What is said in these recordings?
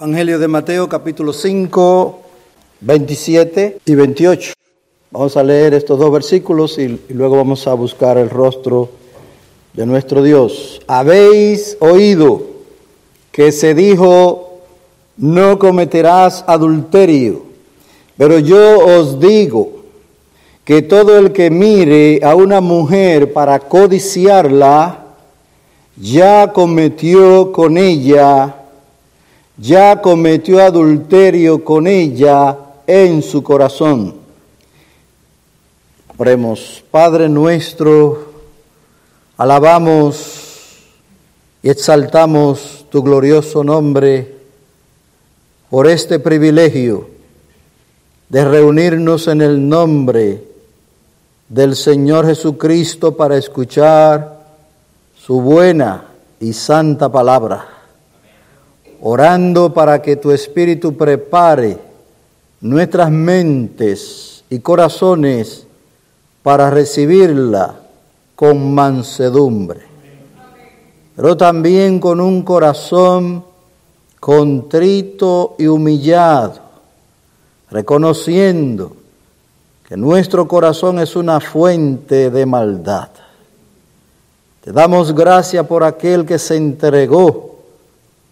Evangelio de Mateo capítulo 5, 27 y 28. Vamos a leer estos dos versículos y, y, luego vamos a buscar el rostro de nuestro Dios. Habéis oído que se dijo, no cometerás adulterio, pero yo os digo que todo el que mire a una mujer para codiciarla, ya cometió con ella ya cometió adulterio con ella en su corazón. Oremos, Padre nuestro, alabamos y exaltamos tu glorioso nombre por este privilegio de reunirnos en el nombre del Señor Jesucristo para escuchar su buena y santa palabra orando para que tu Espíritu prepare nuestras mentes y corazones para recibirla con mansedumbre, pero también con un corazón contrito y humillado, reconociendo que nuestro corazón es una fuente de maldad. Te damos gracias por aquel que se entregó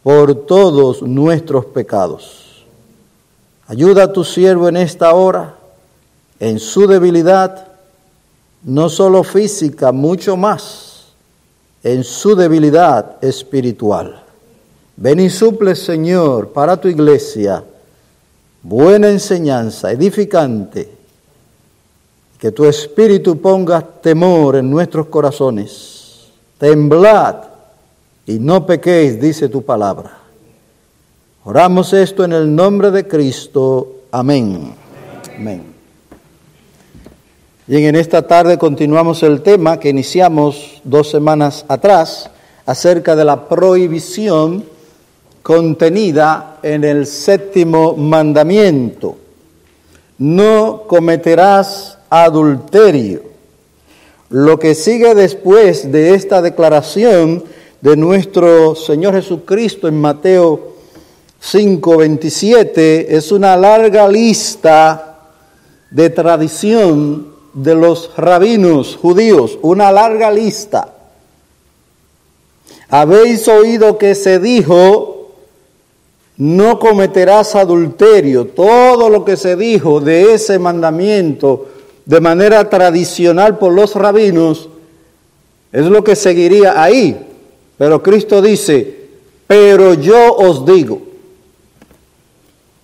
por todos nuestros pecados. Ayuda a tu siervo en esta hora, en su debilidad, no solo física, mucho más, en su debilidad espiritual. Ven y suple, Señor, para tu iglesia, buena enseñanza, edificante, que tu espíritu ponga temor en nuestros corazones. Temblad y no pequéis, dice tu palabra. Oramos esto en el nombre de Cristo. Amén. Amén. Bien, en esta tarde continuamos el tema que iniciamos dos semanas atrás acerca de la prohibición contenida en el séptimo mandamiento. No cometerás adulterio. Lo que sigue después de esta declaración de nuestro Señor Jesucristo en Mateo 5, 27 es una larga lista de tradición de los rabinos judíos, una larga lista. Habéis oído que se dijo, no cometerás adulterio. Todo lo que se dijo de ese mandamiento de manera tradicional por los rabinos es lo que seguiría ahí. Pero Cristo dice, pero yo os digo,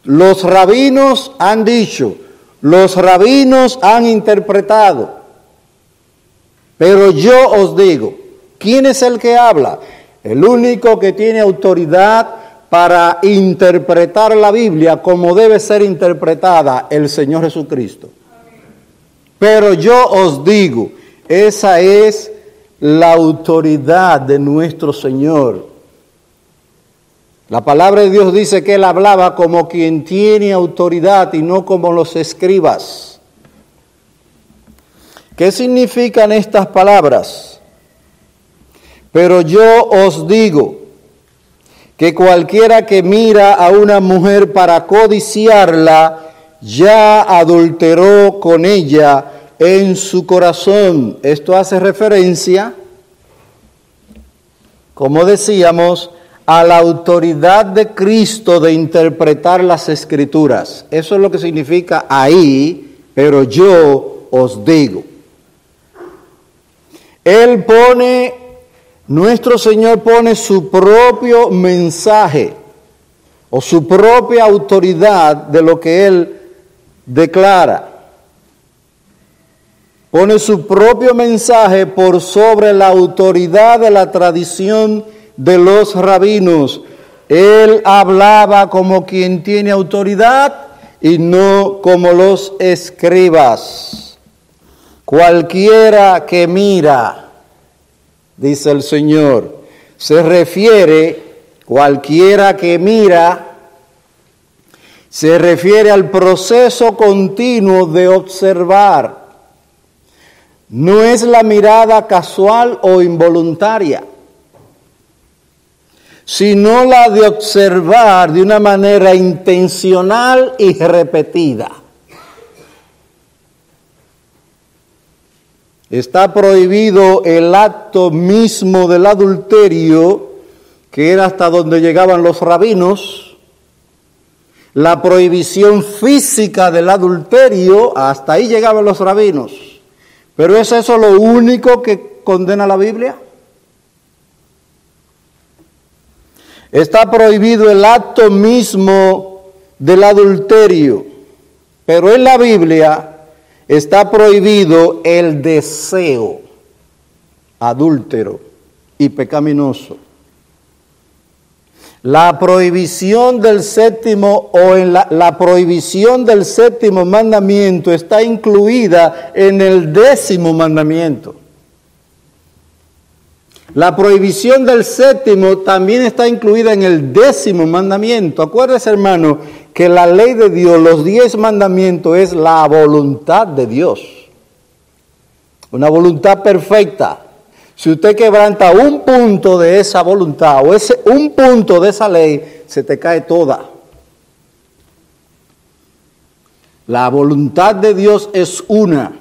los rabinos han dicho, los rabinos han interpretado, pero yo os digo, ¿quién es el que habla? El único que tiene autoridad para interpretar la Biblia como debe ser interpretada, el Señor Jesucristo. Pero yo os digo, esa es la autoridad de nuestro Señor. La palabra de Dios dice que Él hablaba como quien tiene autoridad y no como los escribas. ¿Qué significan estas palabras? Pero yo os digo que cualquiera que mira a una mujer para codiciarla, ya adulteró con ella en su corazón. Esto hace referencia, como decíamos, a la autoridad de Cristo de interpretar las escrituras. Eso es lo que significa ahí, pero yo os digo. Él pone, nuestro Señor pone su propio mensaje o su propia autoridad de lo que Él declara pone su propio mensaje por sobre la autoridad de la tradición de los rabinos. Él hablaba como quien tiene autoridad y no como los escribas. Cualquiera que mira, dice el Señor, se refiere, cualquiera que mira, se refiere al proceso continuo de observar no es la mirada casual o involuntaria. sino la de observar de una manera intencional y repetida. Está prohibido el acto mismo del adulterio, que era hasta donde llegaban los rabinos, la prohibición física del adulterio, hasta ahí llegaban los rabinos. Pero ¿es eso lo único que condena la Biblia? Está prohibido el acto mismo del adulterio, pero en la Biblia está prohibido el deseo adúltero y pecaminoso. La prohibición del séptimo o en la, prohibición del séptimo mandamiento está incluida en el décimo mandamiento. La prohibición del séptimo también está incluida en el décimo mandamiento. Acuérdese, hermano, que la ley de Dios, los diez mandamientos, es la voluntad de Dios. Una voluntad perfecta. Si usted quebranta un punto de esa voluntad o ese un punto de esa ley, se te cae toda. La voluntad de Dios es una.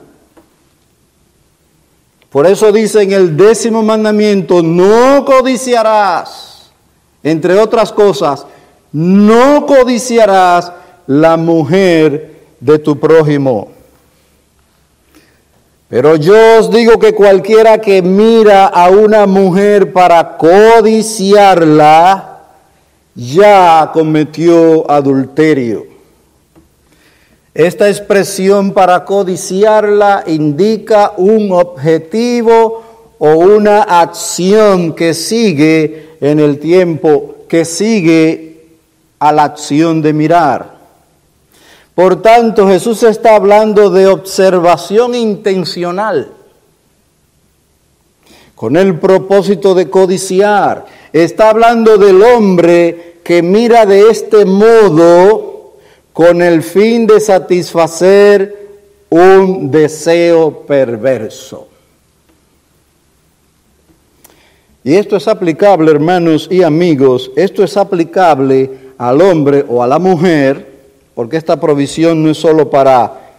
Por eso dice en el décimo mandamiento, no codiciarás, entre otras cosas, no codiciarás la mujer de tu prójimo. Pero yo os digo que cualquiera que mira a una mujer para codiciarla, ya cometió adulterio. Esta expresión para codiciarla indica un objetivo o una acción que sigue en el tiempo, que sigue a la acción de mirar. Por tanto, Jesús está hablando de observación intencional, con el propósito de codiciar. Está hablando del hombre que mira de este modo con el fin de satisfacer un deseo perverso. Y esto es aplicable, hermanos y amigos, esto es aplicable al hombre o a la mujer, porque esta provisión no es solo para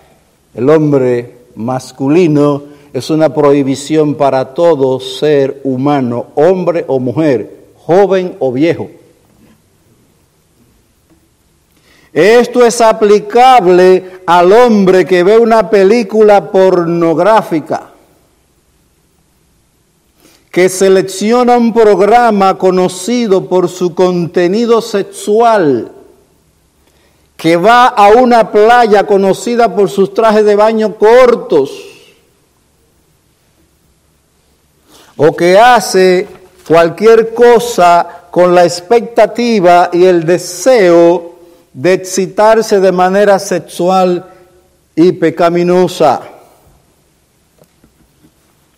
el hombre masculino, es una prohibición para todo ser humano, hombre o mujer, joven o viejo. Esto es aplicable al hombre que ve una película pornográfica, que selecciona un programa conocido por su contenido sexual, que va a una playa conocida por sus trajes de baño cortos, o que hace cualquier cosa con la expectativa y el deseo de excitarse de manera sexual y pecaminosa.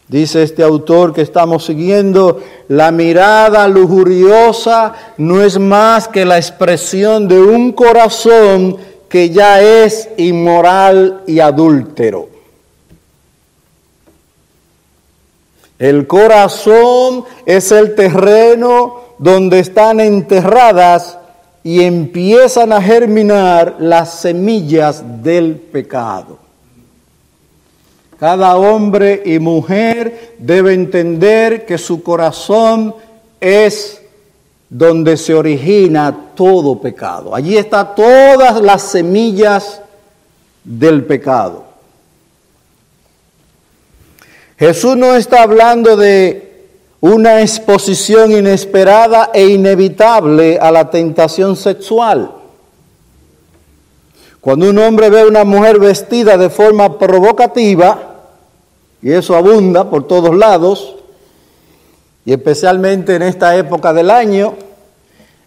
Dice este autor que estamos siguiendo, la mirada lujuriosa no es más que la expresión de un corazón que ya es inmoral y adúltero. El corazón es el terreno donde están enterradas y empiezan a germinar las semillas del pecado. Cada hombre y mujer debe entender que su corazón es donde se origina todo pecado. Allí están todas las semillas del pecado. Jesús no está hablando de una exposición inesperada e inevitable a la tentación sexual. Cuando un hombre ve a una mujer vestida de forma provocativa, y eso abunda por todos lados, y especialmente en esta época del año,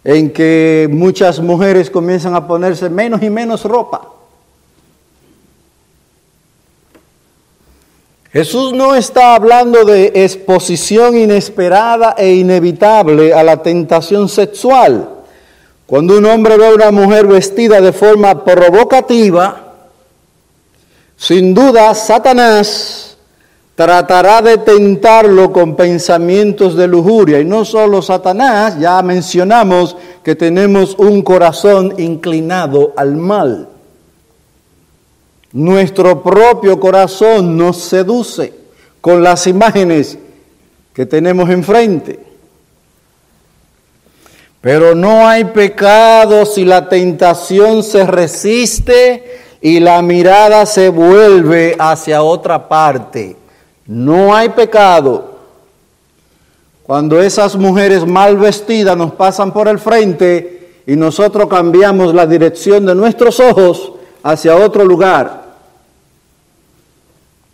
en que muchas mujeres comienzan a ponerse menos y menos ropa. Jesús no está hablando de exposición inesperada e inevitable a la tentación sexual. Cuando un hombre ve a una mujer vestida de forma provocativa, sin duda Satanás tratará de tentarlo con pensamientos de lujuria. Y no solo Satanás, ya mencionamos que tenemos un corazón inclinado al mal. Nuestro propio corazón nos seduce con las imágenes que tenemos enfrente. Pero no hay pecado si la tentación se resiste y la mirada se vuelve hacia otra parte. No hay pecado cuando esas mujeres mal vestidas nos pasan por el frente y nosotros cambiamos la dirección de nuestros ojos hacia otro lugar,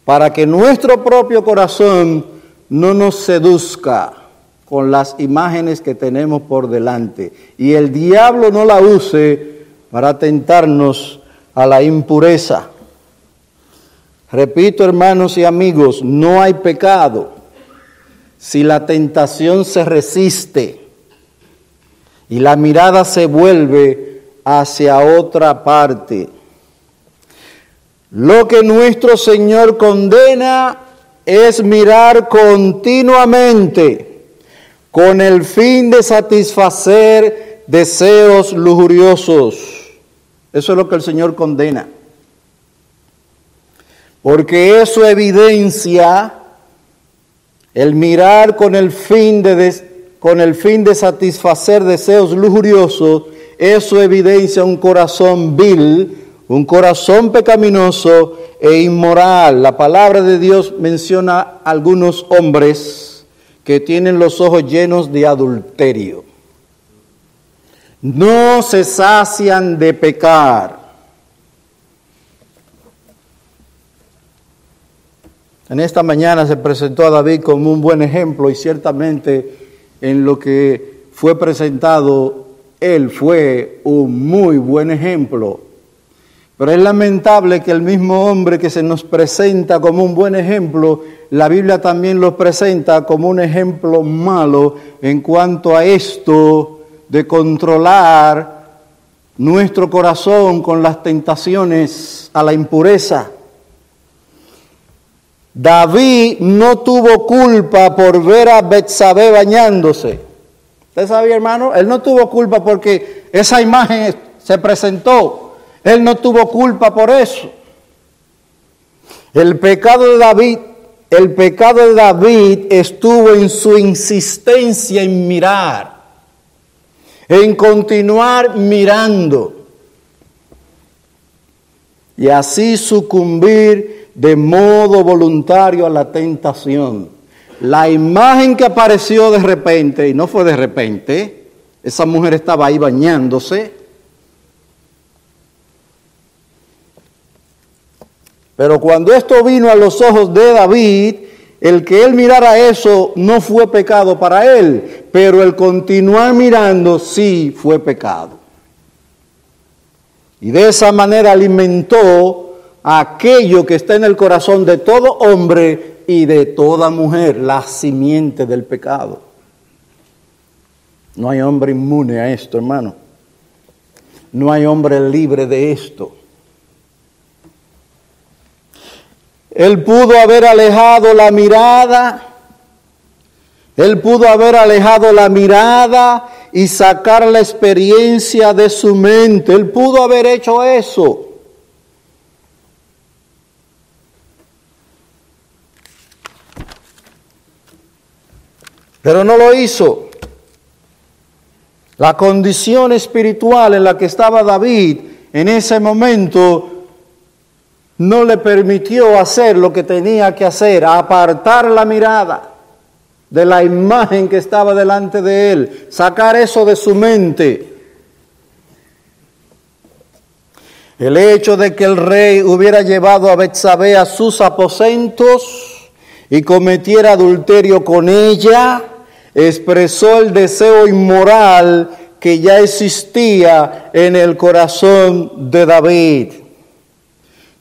para que nuestro propio corazón no nos seduzca con las imágenes que tenemos por delante y el diablo no la use para tentarnos a la impureza. Repito, hermanos y amigos, no hay pecado si la tentación se resiste y la mirada se vuelve hacia otra parte. Lo que nuestro Señor condena es mirar continuamente con el fin de satisfacer deseos lujuriosos. Eso es lo que el Señor condena. Porque eso evidencia el mirar con el fin de, con el fin de satisfacer deseos lujuriosos, eso evidencia un corazón vil, un corazón pecaminoso e inmoral. La palabra de Dios menciona algunos hombres que tienen los ojos llenos de adulterio. No se sacian de pecar. En esta mañana se presentó a David como un buen ejemplo y ciertamente en lo que fue presentado, él fue un muy buen ejemplo pero es lamentable que el mismo hombre que se nos presenta como un buen ejemplo, la Biblia también lo presenta como un ejemplo malo en cuanto a esto de controlar nuestro corazón con las tentaciones a la impureza. David no tuvo culpa por ver a Betsabé bañándose. ¿Usted sabía, hermano? Él no tuvo culpa porque esa imagen se presentó. Él no tuvo culpa por eso. El pecado de David, el pecado de David estuvo en su insistencia en mirar, en continuar mirando y así sucumbir de modo voluntario a la tentación. La imagen que apareció de repente, y no fue de repente, esa mujer estaba ahí bañándose, Pero cuando esto vino a los ojos de David, el que él mirara eso no fue pecado para él, pero el continuar mirando sí fue pecado. Y de esa manera alimentó aquello que está en el corazón de todo hombre y de toda mujer, la simiente del pecado. No hay hombre inmune a esto, hermano. No hay hombre libre de esto. Él pudo haber alejado la mirada. Él pudo haber alejado la mirada y sacar la experiencia de su mente. Él pudo haber hecho eso. Pero no lo hizo. La condición espiritual en la que estaba David en ese momento no le permitió hacer lo que tenía que hacer, apartar la mirada de la imagen que estaba delante de él, sacar eso de su mente. El hecho de que el rey hubiera llevado a Betsabé a sus aposentos y cometiera adulterio con ella, expresó el deseo inmoral que ya existía en el corazón de David.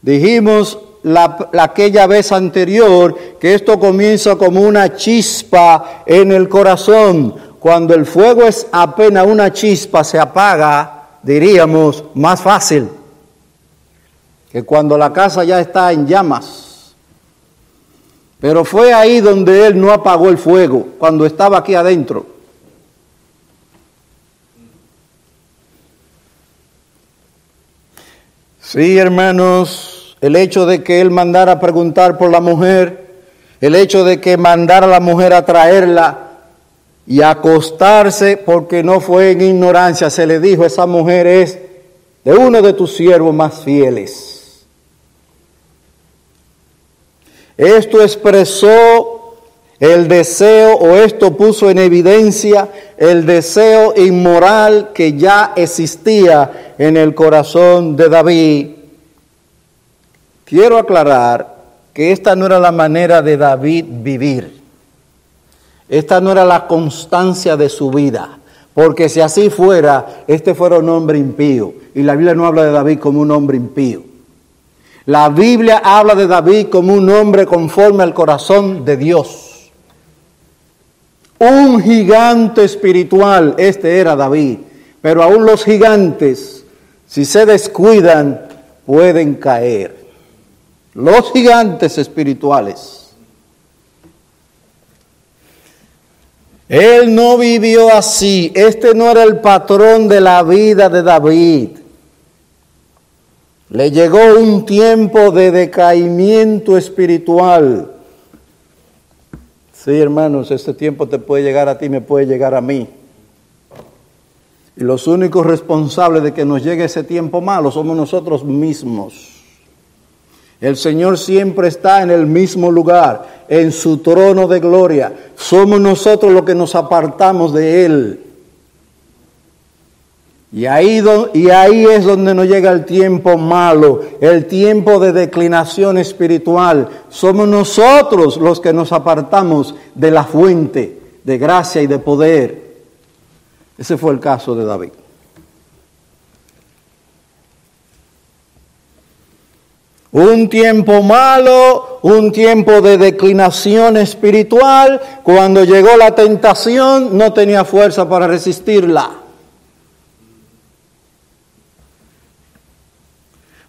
Dijimos la, aquella vez anterior que esto comienza como una chispa en el corazón. Cuando el fuego es apenas una chispa, se apaga, diríamos, más fácil que cuando la casa ya está en llamas. Pero fue ahí donde él no apagó el fuego, cuando estaba aquí adentro. Sí, hermanos, el hecho de que él mandara preguntar por la mujer, el hecho de que mandara a la mujer a traerla y acostarse porque no fue en ignorancia, se le dijo, esa mujer es de uno de tus siervos más fieles. Esto expresó el deseo o esto puso en evidencia el deseo inmoral que ya existía en el corazón de David. Quiero aclarar que esta no era la manera de David vivir. Esta no era la constancia de su vida. Porque si así fuera, este fuera un hombre impío. Y la Biblia no habla de David como un hombre impío. La Biblia habla de David como un hombre conforme al corazón de Dios. Un gigante espiritual, este era David. Pero aún los gigantes, si se descuidan, pueden caer. Los gigantes espirituales. Él no vivió así. Este no era el patrón de la vida de David. Le llegó un tiempo de decaimiento espiritual. Sí, hermanos, este tiempo te puede llegar a ti, me puede llegar a mí. Y los únicos responsables de que nos llegue ese tiempo malo somos nosotros mismos. El Señor siempre está en el mismo lugar, en su trono de gloria. Somos nosotros los que nos apartamos de Él. Y ahí, es donde nos llega el tiempo malo, el tiempo de declinación espiritual. Somos nosotros los que nos apartamos de la fuente de gracia y de poder. Ese fue el caso de David. Un tiempo malo, un tiempo de declinación espiritual. Cuando llegó la tentación no tenía fuerza para resistirla.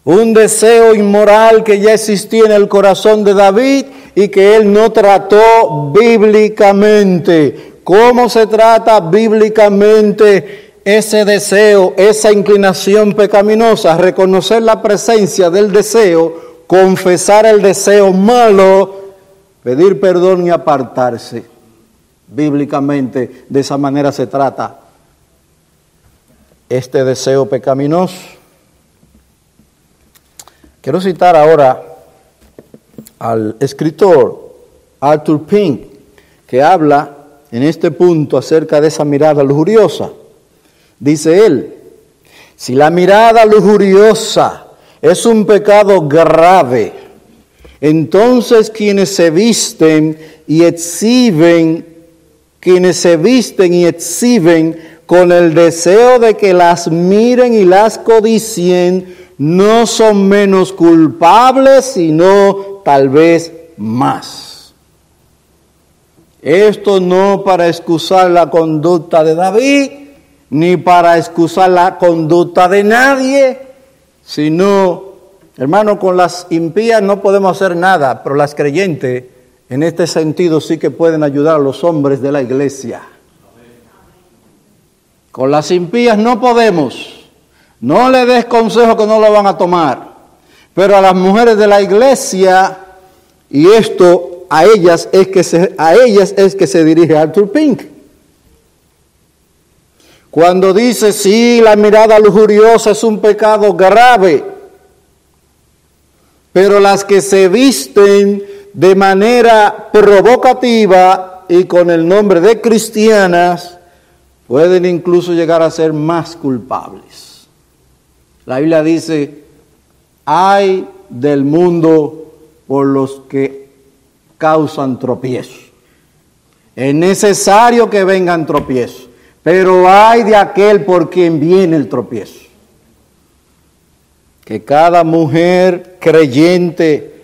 Un deseo inmoral que ya existía en el corazón de David y que él no trató bíblicamente. ¿Cómo se trata bíblicamente ese deseo, esa inclinación pecaminosa, reconocer la presencia del deseo, confesar el deseo malo, pedir perdón y apartarse. Bíblicamente de esa manera se trata este deseo pecaminoso. Quiero citar ahora al escritor Arthur Pink, que habla en este punto acerca de esa mirada lujuriosa. Dice él, si la mirada lujuriosa es un pecado grave, entonces quienes se visten y exhiben, quienes se visten y exhiben con el deseo de que las miren y las codicien, no son menos culpables, sino tal vez más. Esto no para excusar la conducta de David, ni para excusar la conducta de nadie, sino, hermano, con las impías no podemos hacer nada, pero las creyentes en este sentido sí que pueden ayudar a los hombres de la iglesia. Con las impías no podemos. No le des consejo que no lo van a tomar. Pero a las mujeres de la iglesia, y esto a ellas es que se, a ellas es que se dirige Arthur Pink. Cuando dice, sí, la mirada lujuriosa es un pecado grave, pero las que se visten de manera provocativa y con el nombre de cristianas, pueden incluso llegar a ser más culpables. La Biblia dice, hay del mundo por los que causan tropiezo. Es necesario que vengan tropiezos. Pero hay de aquel por quien viene el tropiezo. Que cada mujer creyente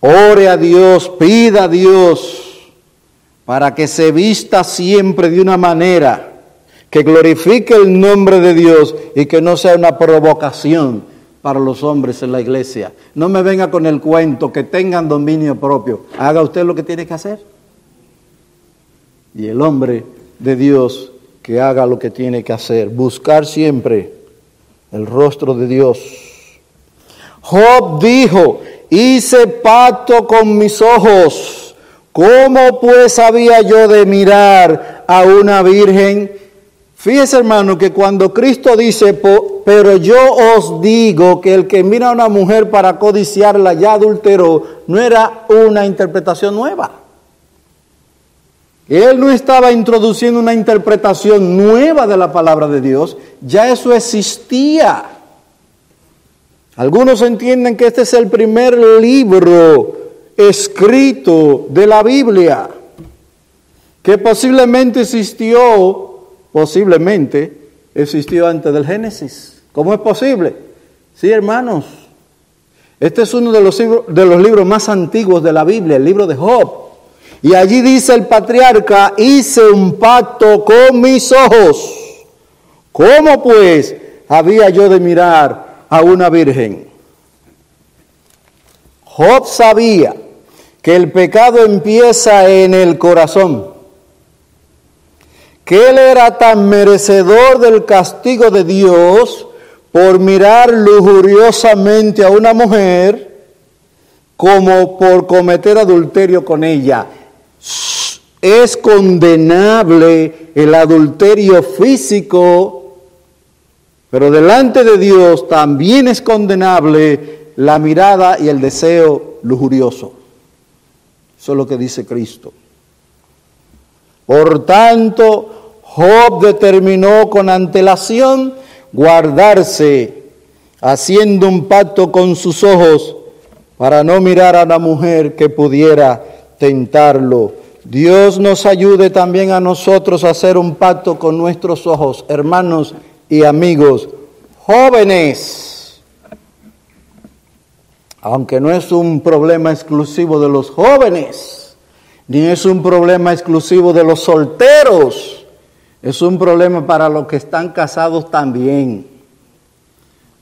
ore a Dios, pida a Dios para que se vista siempre de una manera que glorifique el nombre de Dios y que no sea una provocación para los hombres en la iglesia. No me venga con el cuento que tengan dominio propio. Haga usted lo que tiene que hacer. Y el hombre de Dios que haga lo que tiene que hacer. Buscar siempre el rostro de Dios. Job dijo, hice pacto con mis ojos. ¿Cómo pues había yo de mirar a una virgen? Fíjese hermano que cuando Cristo dice, pero yo os digo que el que mira a una mujer para codiciarla ya adulteró, no era una interpretación nueva. Él no estaba introduciendo una interpretación nueva de la palabra de Dios, ya eso existía. Algunos entienden que este es el primer libro escrito de la Biblia, que posiblemente existió posiblemente existió antes del Génesis. ¿Cómo es posible? Sí, hermanos. Este es uno de los, libros, de los libros más antiguos de la Biblia, el libro de Job. Y allí dice el patriarca, hice un pacto con mis ojos. ¿Cómo pues había yo de mirar a una virgen? Job sabía que el pecado empieza en el corazón que él era tan merecedor del castigo de Dios por mirar lujuriosamente a una mujer como por cometer adulterio con ella. Es condenable el adulterio físico, pero delante de Dios también es condenable la mirada y el deseo lujurioso. Eso es lo que dice Cristo. Por tanto, Job determinó con antelación guardarse, haciendo un pacto con sus ojos para no mirar a la mujer que pudiera tentarlo. Dios nos ayude también a nosotros a hacer un pacto con nuestros ojos, hermanos y amigos, jóvenes. Aunque no es un problema exclusivo de los jóvenes ni es un problema exclusivo de los solteros, es un problema para los que están casados también.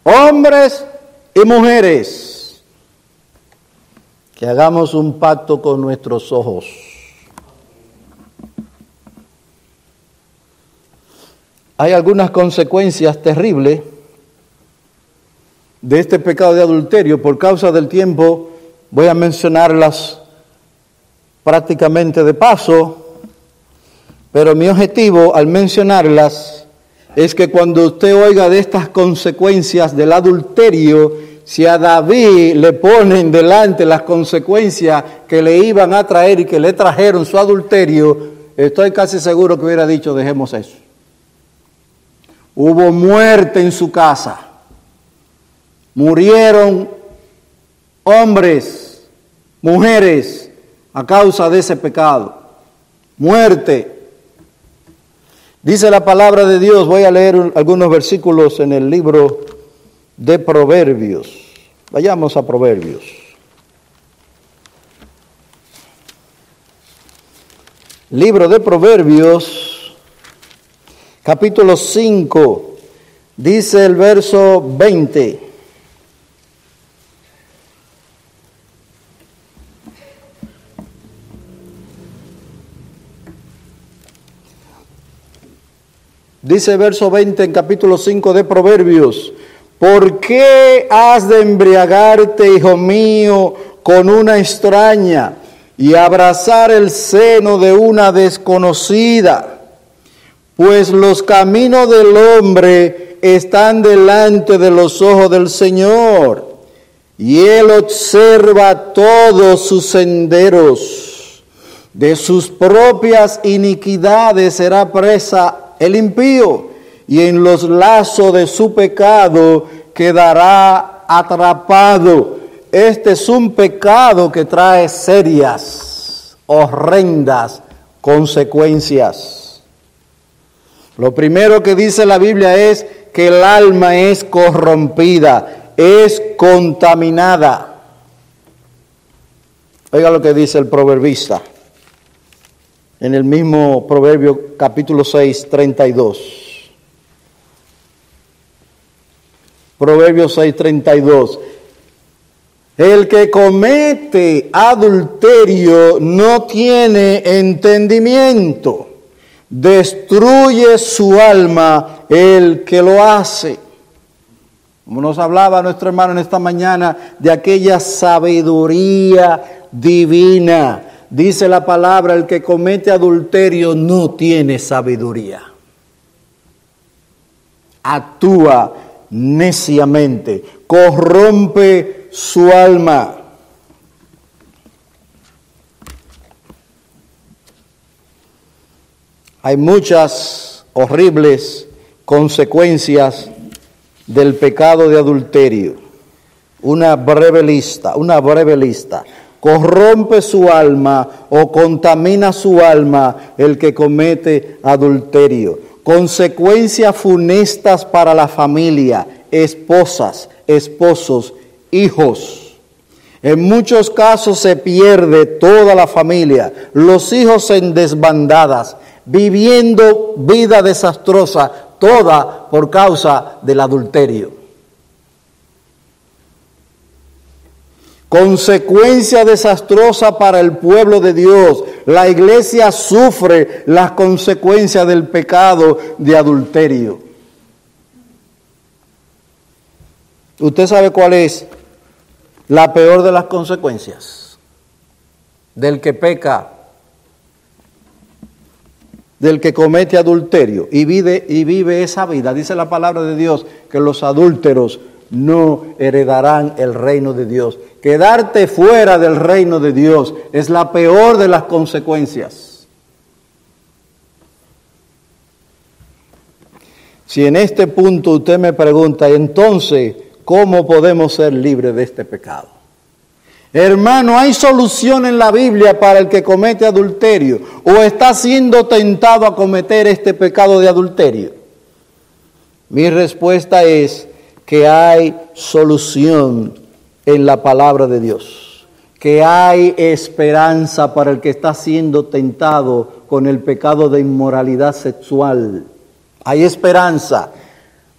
Hombres y mujeres, que hagamos un pacto con nuestros ojos. Hay algunas consecuencias terribles de este pecado de adulterio. Por causa del tiempo voy a mencionarlas prácticamente de paso, pero mi objetivo al mencionarlas es que cuando usted oiga de estas consecuencias del adulterio, si a David le ponen delante las consecuencias que le iban a traer y que le trajeron su adulterio, estoy casi seguro que hubiera dicho, dejemos eso. Hubo muerte en su casa. Murieron hombres, mujeres, a causa de ese pecado. Muerte. Dice la palabra de Dios, voy a leer algunos versículos en el libro de Proverbios. Vayamos a Proverbios. Libro de Proverbios, capítulo 5, dice el verso 20. Dice verso 20 en capítulo 5 de Proverbios, ¿por qué has de embriagarte, hijo mío, con una extraña y abrazar el seno de una desconocida? Pues los caminos del hombre están delante de los ojos del Señor, y Él observa todos sus senderos. De sus propias iniquidades será presa el impío, y en los lazos de su pecado quedará atrapado. Este es un pecado que trae serias, horrendas consecuencias. Lo primero que dice la Biblia es que el alma es corrompida, es contaminada. Oiga lo que dice el proverbista en el mismo Proverbio capítulo 6, 32. Proverbios 6:32. El que comete adulterio no tiene entendimiento. Destruye su alma el que lo hace. Como nos hablaba nuestro hermano en esta mañana de aquella sabiduría divina. Dice la palabra, el que comete adulterio no tiene sabiduría. Actúa neciamente, corrompe su alma. Hay muchas horribles consecuencias del pecado de adulterio. Una breve lista, una breve lista. Corrompe su alma o contamina su alma el que comete adulterio. Consecuencias funestas para la familia, esposas, esposos, hijos. En muchos casos se pierde toda la familia, los hijos en desbandadas, viviendo vida desastrosa, toda por causa del adulterio. Consecuencia desastrosa para el pueblo de Dios. La iglesia sufre las consecuencias del pecado de adulterio. ¿Usted sabe cuál es la peor de las consecuencias del que peca, del que comete adulterio y vive, esa vida? Dice la palabra de Dios que los adúlteros no heredarán el reino de Dios. Quedarte fuera del reino de Dios es la peor de las consecuencias. Si en este punto usted me pregunta, entonces, ¿Cómo podemos ser libres de este pecado? Hermano, ¿hay solución en la Biblia para el que comete adulterio o está siendo tentado a cometer este pecado de adulterio? Mi respuesta es que hay solución en la palabra de Dios, que hay esperanza para el que está siendo tentado con el pecado de inmoralidad sexual. Hay esperanza.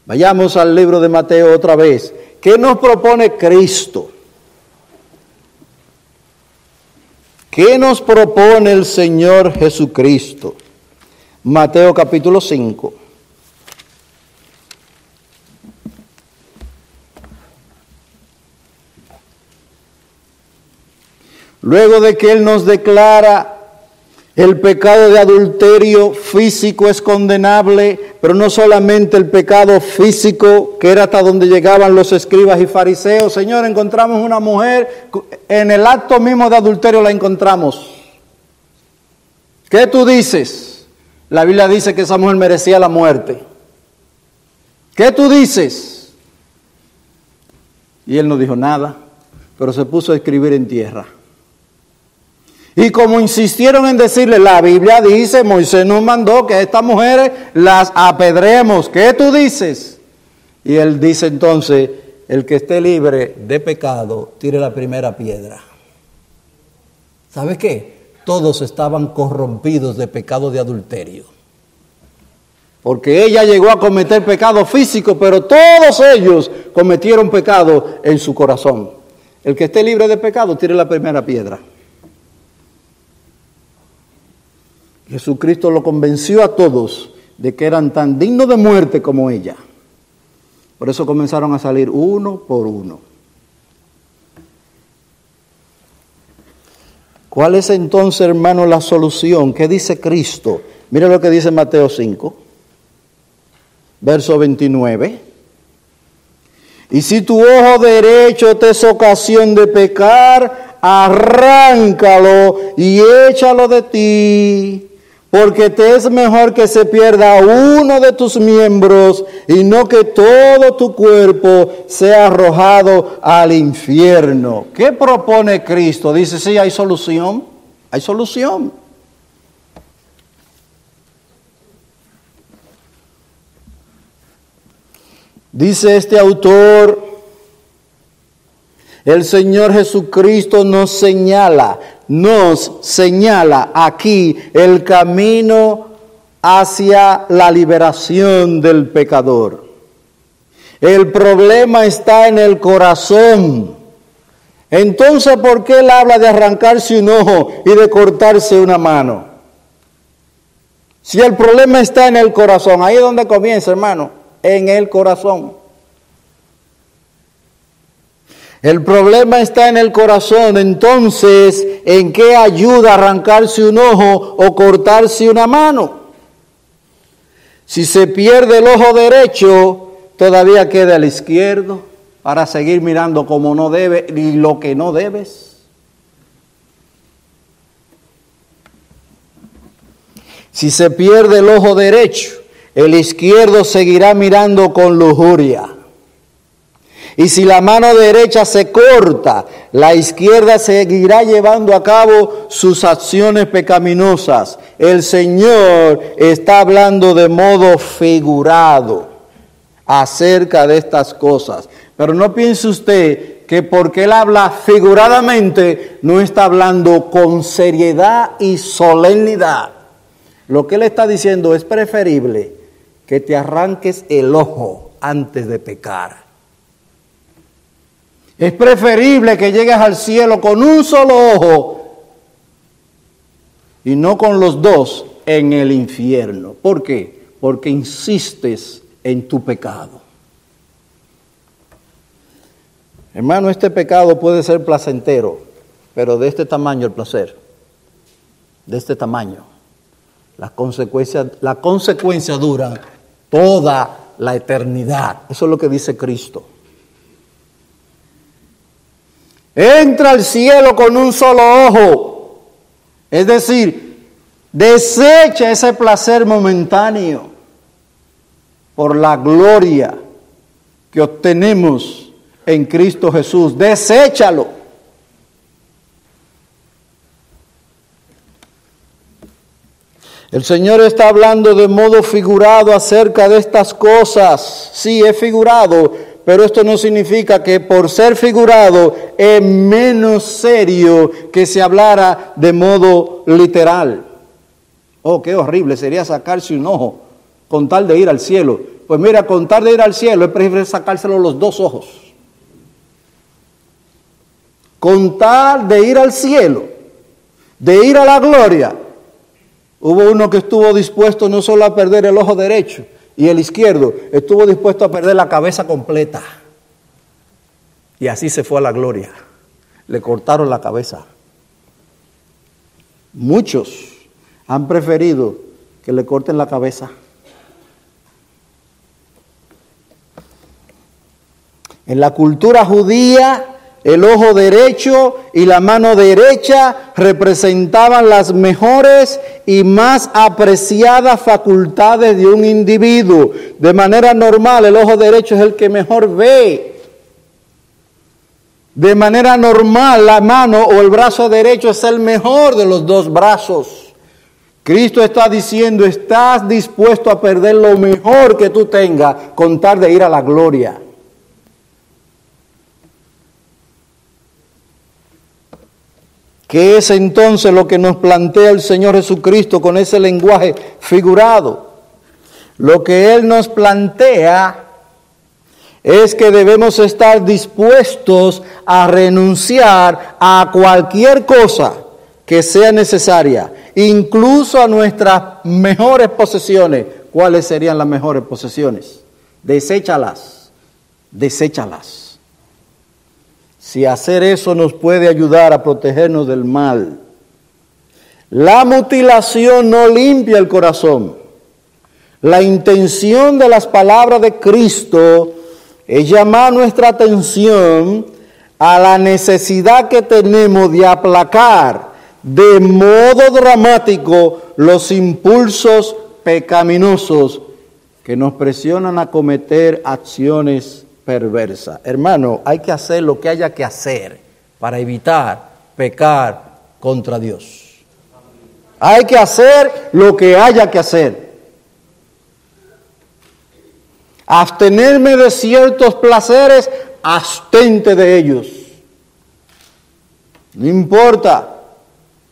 Vayamos al libro de Mateo otra vez. ¿Qué nos propone Cristo? ¿Qué nos propone el Señor Jesucristo? Mateo capítulo 5. Luego de que Él nos declara el pecado de adulterio físico es condenable, pero no solamente el pecado físico, que era hasta donde llegaban los escribas y fariseos. Señor, encontramos una mujer, en el acto mismo de adulterio la encontramos. ¿Qué tú dices? La Biblia dice que esa mujer merecía la muerte. ¿Qué tú dices? Y él no dijo nada, pero se puso a escribir en tierra. Y como insistieron en decirle, la Biblia dice, Moisés nos mandó que a estas mujeres las apedremos. ¿Qué tú dices? Y él dice entonces, el que esté libre de pecado, tire la primera piedra. ¿Sabe qué? Todos estaban corrompidos de pecado de adulterio. Porque ella llegó a cometer pecado físico, pero todos ellos cometieron pecado en su corazón. El que esté libre de pecado, tire la primera piedra. Jesucristo lo convenció a todos de que eran tan dignos de muerte como ella. Por eso comenzaron a salir uno por uno. ¿Cuál es entonces, hermano, la solución? ¿Qué dice Cristo? Mira lo que dice Mateo 5, verso 29. Y si tu ojo derecho te es ocasión de pecar, arráncalo y échalo de ti porque te es mejor que se pierda uno de tus miembros y no que todo tu cuerpo sea arrojado al infierno. ¿Qué propone Cristo? Dice, sí, hay solución, hay solución. Dice este autor, el Señor Jesucristo nos señala nos señala aquí el camino hacia la liberación del pecador. El problema está en el corazón. Entonces, ¿por qué él habla de arrancarse un ojo y de cortarse una mano? Si el problema está en el corazón, ahí es donde comienza, hermano, en el corazón. El problema está en el corazón, entonces, ¿en qué ayuda arrancarse un ojo o cortarse una mano? Si se pierde el ojo derecho, todavía queda el izquierdo para seguir mirando como no debe y lo que no debes. Si se pierde el ojo derecho, el izquierdo seguirá mirando con lujuria. Y si la mano derecha se corta, la izquierda seguirá llevando a cabo sus acciones pecaminosas. El Señor está hablando de modo figurado acerca de estas cosas. Pero no piense usted que porque Él habla figuradamente, no está hablando con seriedad y solemnidad. Lo que Él está diciendo es preferible que te arranques el ojo antes de pecar. Es preferible que llegues al cielo con un solo ojo y no con los dos en el infierno. ¿Por qué? Porque insistes en tu pecado. Hermano, este pecado puede ser placentero, pero de este tamaño el placer, de este tamaño. Las consecuencias, la consecuencia dura toda la eternidad. Eso es lo que dice Cristo. Entra al cielo con un solo ojo. Es decir, desecha ese placer momentáneo por la gloria que obtenemos en Cristo Jesús. Deséchalo. El Señor está hablando de modo figurado acerca de estas cosas. Sí, es figurado, pero esto no significa que por ser figurado es menos serio que se hablara de modo literal. Oh, qué horrible sería sacarse un ojo con tal de ir al cielo. Pues mira, con tal de ir al cielo es preferible sacárselo los dos ojos. Con tal de ir al cielo, de ir a la gloria, hubo uno que estuvo dispuesto no solo a perder el ojo derecho, y el izquierdo estuvo dispuesto a perder la cabeza completa. Y así se fue a la gloria. Le cortaron la cabeza. Muchos han preferido que le corten la cabeza. En la cultura judía, el ojo derecho y la mano derecha representaban las mejores y más apreciadas facultades de un individuo. De manera normal, el ojo derecho es el que mejor ve. De manera normal, la mano o el brazo derecho es el mejor de los dos brazos. Cristo está diciendo, estás dispuesto a perder lo mejor que tú tengas con tal de ir a la gloria. ¿Qué es entonces lo que nos plantea el Señor Jesucristo con ese lenguaje figurado? Lo que Él nos plantea es que debemos estar dispuestos a renunciar a cualquier cosa que sea necesaria, incluso a nuestras mejores posesiones. ¿Cuáles serían las mejores posesiones? Deséchalas, deséchalas si hacer eso nos puede ayudar a protegernos del mal. La mutilación no limpia el corazón. La intención de las palabras de Cristo es llamar nuestra atención a la necesidad que tenemos de aplacar de modo dramático los impulsos pecaminosos que nos presionan a cometer acciones perversa. Hermano, hay que hacer lo que haya que hacer para evitar pecar contra Dios. Hay que hacer lo que haya que hacer. Abstenerme de ciertos placeres, abstente de ellos. No importa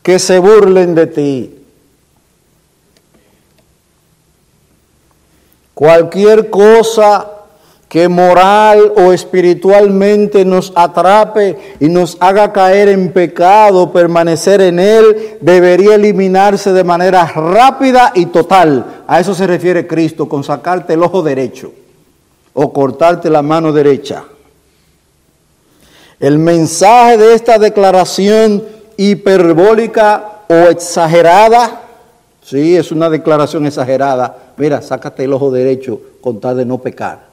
que se burlen de ti. Cualquier cosa que moral o espiritualmente nos atrape y nos haga caer en pecado, permanecer en él, debería eliminarse de manera rápida y total. A eso se refiere Cristo, con sacarte el ojo derecho o cortarte la mano derecha. El mensaje de esta declaración hiperbólica o exagerada, sí, es una declaración exagerada. Mira, sácate el ojo derecho con tal de no pecar.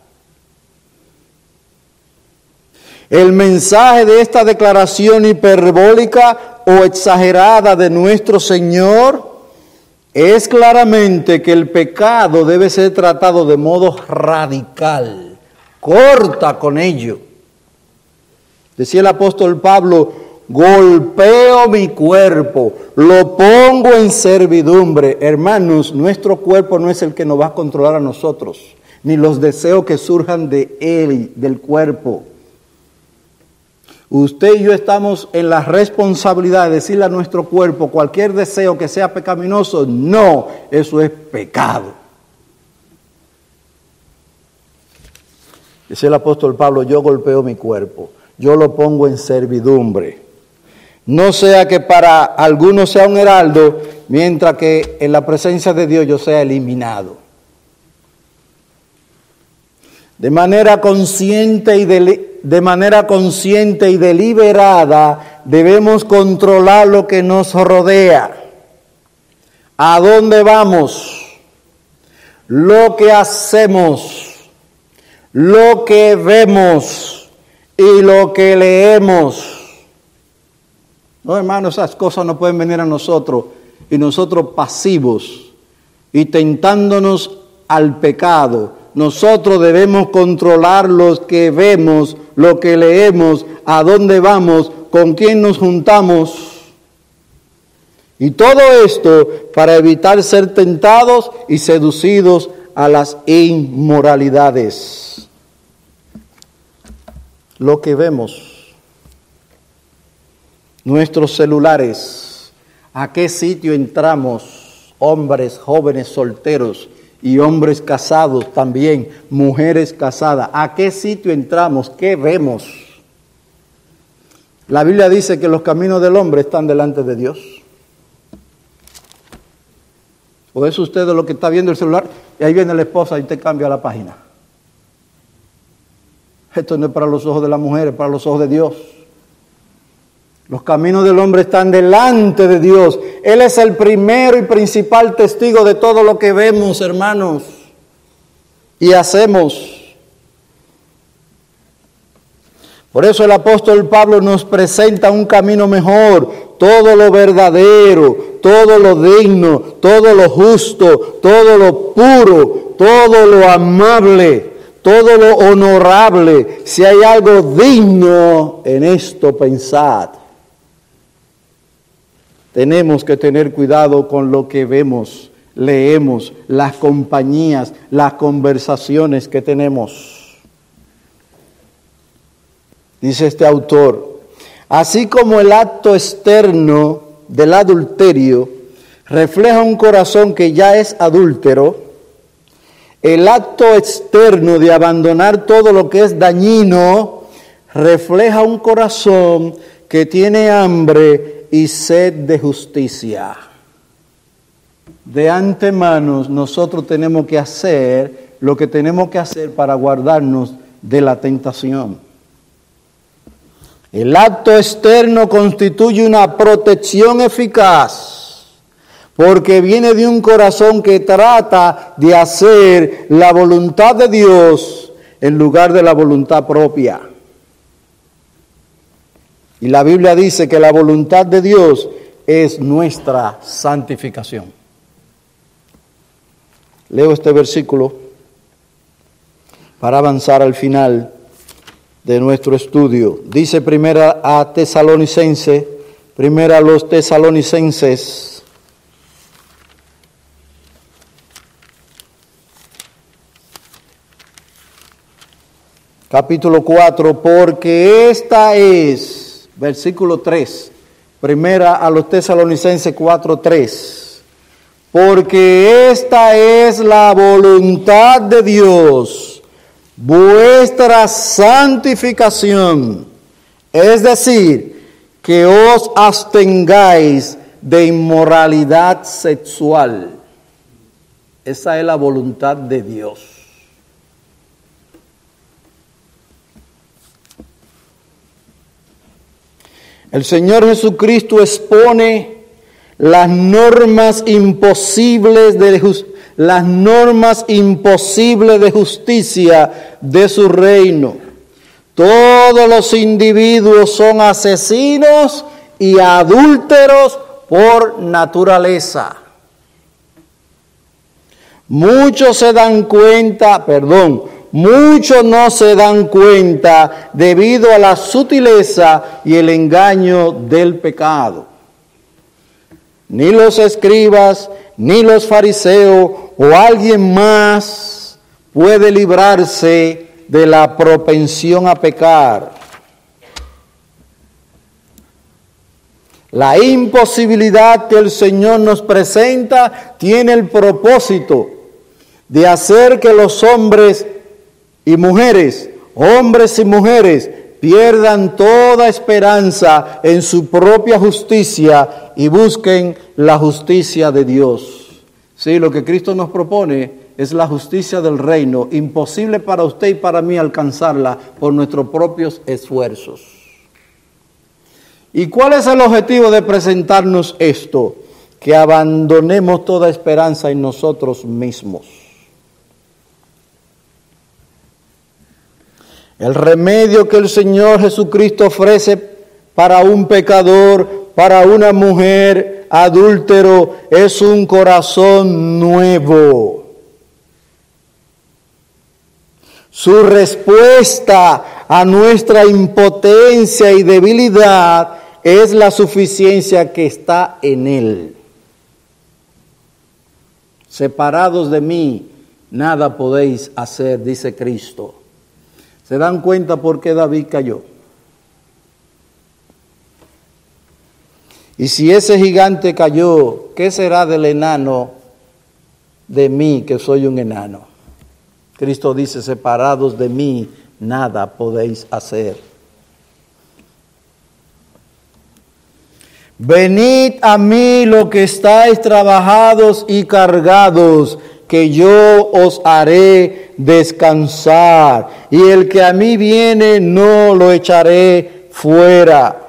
El mensaje de esta declaración hiperbólica o exagerada de nuestro Señor es claramente que el pecado debe ser tratado de modo radical. Corta con ello. Decía el apóstol Pablo, golpeo mi cuerpo, lo pongo en servidumbre. Hermanos, nuestro cuerpo no es el que nos va a controlar a nosotros, ni los deseos que surjan de él, del cuerpo. Usted y yo estamos en la responsabilidad de decirle a nuestro cuerpo cualquier deseo que sea pecaminoso, no, eso es pecado. Dice el apóstol Pablo, yo golpeo mi cuerpo, yo lo pongo en servidumbre. No sea que para algunos sea un heraldo, mientras que en la presencia de Dios yo sea eliminado. De manera consciente y de manera consciente y deliberada debemos controlar lo que nos rodea. ¿A dónde vamos? Lo que hacemos, lo que vemos y lo que leemos. No, hermanos, esas cosas no pueden venir a nosotros y nosotros pasivos y tentándonos al pecado nosotros debemos controlar lo que vemos, lo que leemos, a dónde vamos, con quién nos juntamos. Y todo esto para evitar ser tentados y seducidos a las inmoralidades. Lo que vemos, nuestros celulares, a qué sitio entramos, hombres, jóvenes, solteros, y hombres casados también, mujeres casadas. ¿A qué sitio entramos? ¿Qué vemos? La Biblia dice que los caminos del hombre están delante de Dios. ¿O es usted lo que está viendo el celular? Y ahí viene la esposa y te cambia la página. Esto no es para los ojos de la mujer, es para los ojos de Dios. Los caminos del hombre están delante de Dios. Él es el primero y principal testigo de todo lo que vemos, hermanos, y hacemos. Por eso el apóstol Pablo nos presenta un camino mejor, todo lo verdadero, todo lo digno, todo lo justo, todo lo puro, todo lo amable, todo lo honorable. Si hay algo digno en esto, pensad. Tenemos que tener cuidado con lo que vemos, leemos, las compañías, las conversaciones que tenemos. Dice este autor, así como el acto externo del adulterio refleja un corazón que ya es adúltero, el acto externo de abandonar todo lo que es dañino refleja un corazón que tiene hambre y sed de justicia. De antemano nosotros tenemos que hacer lo que tenemos que hacer para guardarnos de la tentación. El acto externo constituye una protección eficaz porque viene de un corazón que trata de hacer la voluntad de Dios en lugar de la voluntad propia. Y la Biblia dice que la voluntad de Dios es nuestra santificación. Leo este versículo para avanzar al final de nuestro estudio. Dice primera a Tesalonicense, primera a los tesalonicenses. Capítulo 4, porque esta es versículo 3, primera a los tesalonicenses 4, 3. Porque esta es la voluntad de Dios, vuestra santificación, es decir, que os abstengáis de inmoralidad sexual. Esa es la voluntad de Dios. El Señor Jesucristo expone las normas imposibles de las normas imposibles de justicia de su reino. Todos los individuos son asesinos y adúlteros por naturaleza. Muchos se dan cuenta, perdón, muchos no se dan cuenta debido a la sutileza y el engaño del pecado. Ni los escribas, ni los fariseos o alguien más puede librarse de la propensión a pecar. La imposibilidad que el Señor nos presenta tiene el propósito de hacer que los hombres y mujeres, hombres y mujeres, pierdan toda esperanza en su propia justicia y busquen la justicia de Dios. Sí, lo que Cristo nos propone es la justicia del reino, imposible para usted y para mí alcanzarla por nuestros propios esfuerzos. ¿Y cuál es el objetivo de presentarnos esto? Que abandonemos toda esperanza en nosotros mismos. El remedio que el Señor Jesucristo ofrece para un pecador, para una mujer adúltero, es un corazón nuevo. Su respuesta a nuestra impotencia y debilidad es la suficiencia que está en Él. Separados de mí, nada podéis hacer, dice Cristo. ¿Se dan cuenta por qué David cayó? Y si ese gigante cayó, ¿qué será del enano de mí que soy un enano? Cristo dice, separados de mí, nada podéis hacer. Venid a mí lo que estáis trabajados y cargados, que yo os haré descansar, y el que a mí viene no lo echaré fuera.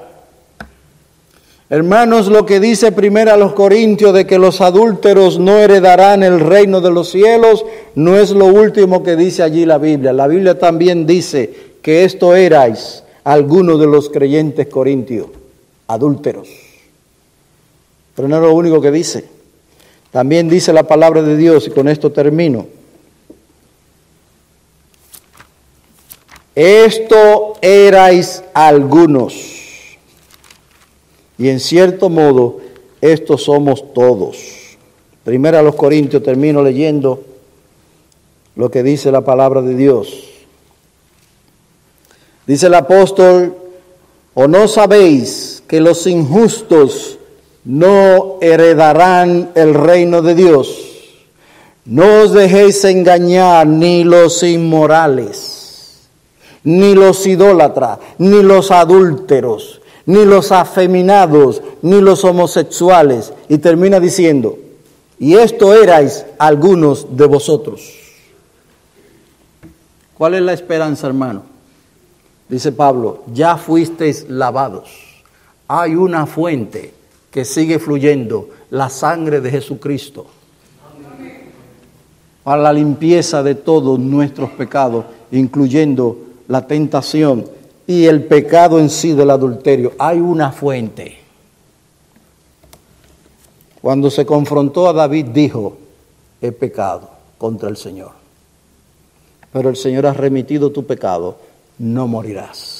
Hermanos, lo que dice primero a los Corintios de que los adúlteros no heredarán el reino de los cielos, no es lo último que dice allí la Biblia. La Biblia también dice que esto erais algunos de los creyentes corintios, adúlteros. Pero no es lo único que dice. También dice la palabra de Dios, y con esto termino. Esto erais algunos. Y en cierto modo, estos somos todos. Primero a los Corintios termino leyendo lo que dice la palabra de Dios. Dice el apóstol, ¿o no sabéis que los injustos no heredarán el reino de Dios? No os dejéis engañar ni los inmorales, ni los idólatras, ni los adúlteros, ni los afeminados, ni los homosexuales. Y termina diciendo, y esto erais algunos de vosotros. ¿Cuál es la esperanza, hermano? Dice Pablo, ya fuisteis lavados. Hay una fuente que sigue fluyendo, la sangre de Jesucristo, para la limpieza de todos nuestros pecados, incluyendo la tentación y el pecado en sí del adulterio. Hay una fuente. Cuando se confrontó a David dijo, he pecado contra el Señor. Pero el Señor ha remitido tu pecado, no morirás.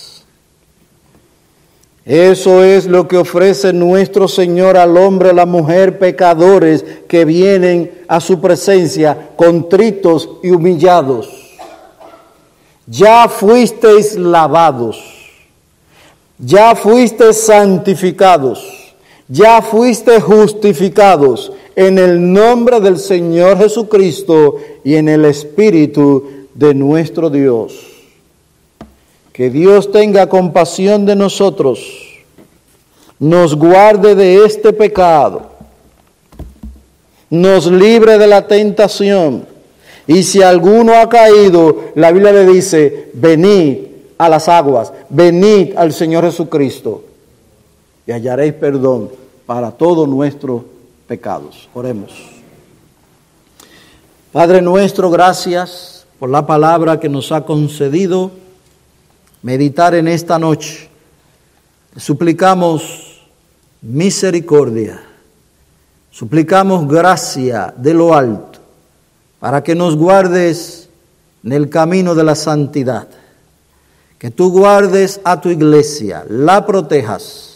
Eso es lo que ofrece nuestro Señor al hombre, a la mujer, pecadores que vienen a su presencia contritos y humillados ya fuisteis lavados, ya fuisteis santificados, ya fuisteis justificados en el nombre del Señor Jesucristo y en el Espíritu de nuestro Dios. Que Dios tenga compasión de nosotros, nos guarde de este pecado, nos libre de la tentación. Y si alguno ha caído, la Biblia le dice, venid a las aguas, venid al Señor Jesucristo y hallaréis perdón para todos nuestros pecados. Oremos. Padre nuestro, gracias por la palabra que nos ha concedido meditar en esta noche. Suplicamos misericordia, suplicamos gracia de lo alto para que nos guardes en el camino de la santidad, que tú guardes a tu iglesia, la protejas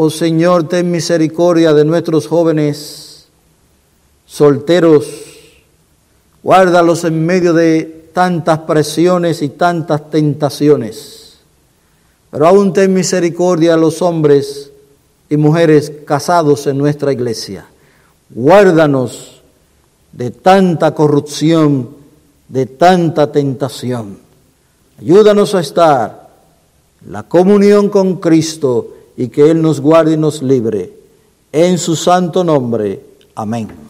Oh Señor, ten misericordia de nuestros jóvenes solteros. Guárdalos en medio de tantas presiones y tantas tentaciones. Pero aún ten misericordia a los hombres y mujeres casados en nuestra iglesia. Guárdanos de tanta corrupción, de tanta tentación. Ayúdanos a estar en la comunión con Cristo y que Él nos guarde y nos libre. En su santo nombre. Amén.